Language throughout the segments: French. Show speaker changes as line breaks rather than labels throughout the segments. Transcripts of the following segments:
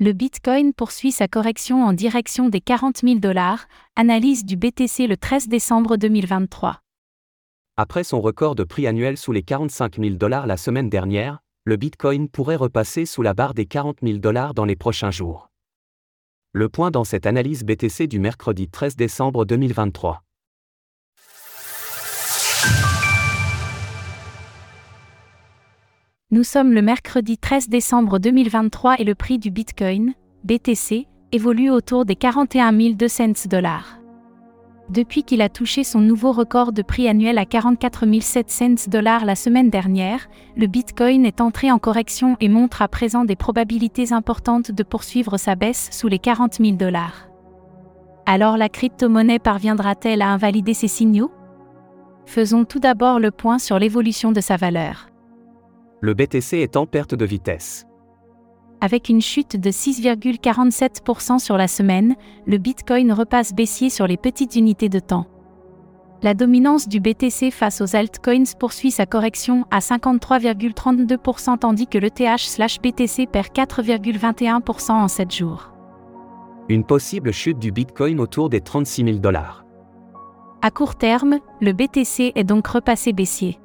Le Bitcoin poursuit sa correction en direction des 40 000 dollars, analyse du BTC le 13 décembre 2023.
Après son record de prix annuel sous les 45 000 dollars la semaine dernière, le Bitcoin pourrait repasser sous la barre des 40 000 dollars dans les prochains jours. Le point dans cette analyse BTC du mercredi 13 décembre 2023.
Nous sommes le mercredi 13 décembre 2023 et le prix du Bitcoin, BTC, évolue autour des 41 200 dollars. Depuis qu'il a touché son nouveau record de prix annuel à 44 700 dollars la semaine dernière, le Bitcoin est entré en correction et montre à présent des probabilités importantes de poursuivre sa baisse sous les 40 000 dollars. Alors la crypto-monnaie parviendra-t-elle à invalider ces signaux? Faisons tout d'abord le point sur l'évolution de sa valeur
le BTC est en perte de vitesse.
Avec une chute de 6,47% sur la semaine, le Bitcoin repasse baissier sur les petites unités de temps. La dominance du BTC face aux altcoins poursuit sa correction à 53,32% tandis que l'ETH/BTC perd 4,21% en 7 jours.
Une possible chute du Bitcoin autour des 36 000 dollars.
À court terme, le BTC est donc repassé baissier.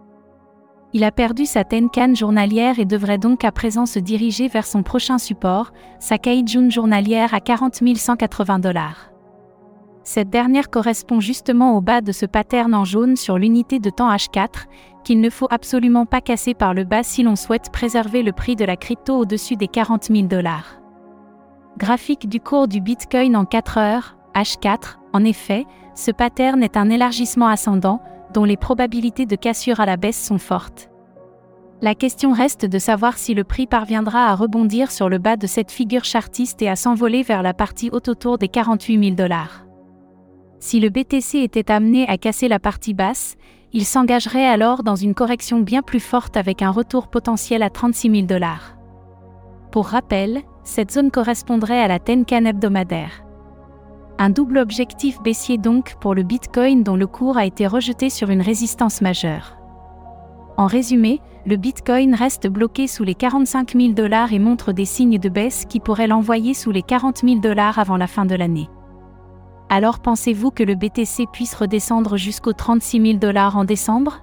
Il a perdu sa Tenkan journalière et devrait donc à présent se diriger vers son prochain support, sa Kaijun journalière à 40 180 dollars. Cette dernière correspond justement au bas de ce pattern en jaune sur l'unité de temps H4, qu'il ne faut absolument pas casser par le bas si l'on souhaite préserver le prix de la crypto au-dessus des 40 000 dollars. Graphique du cours du Bitcoin en 4 heures, H4, en effet, ce pattern est un élargissement ascendant, dont les probabilités de cassure à la baisse sont fortes. La question reste de savoir si le prix parviendra à rebondir sur le bas de cette figure chartiste et à s'envoler vers la partie haute autour des 48 000 dollars. Si le BTC était amené à casser la partie basse, il s'engagerait alors dans une correction bien plus forte avec un retour potentiel à 36 000 dollars. Pour rappel, cette zone correspondrait à la Tenkan hebdomadaire. Un double objectif baissier donc pour le Bitcoin dont le cours a été rejeté sur une résistance majeure. En résumé, le Bitcoin reste bloqué sous les 45 000 dollars et montre des signes de baisse qui pourraient l'envoyer sous les 40 000 dollars avant la fin de l'année. Alors pensez-vous que le BTC puisse redescendre jusqu'aux 36 000 dollars en décembre?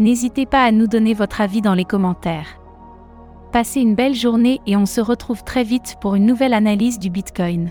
N'hésitez pas à nous donner votre avis dans les commentaires. Passez une belle journée et on se retrouve très vite pour une nouvelle analyse du Bitcoin.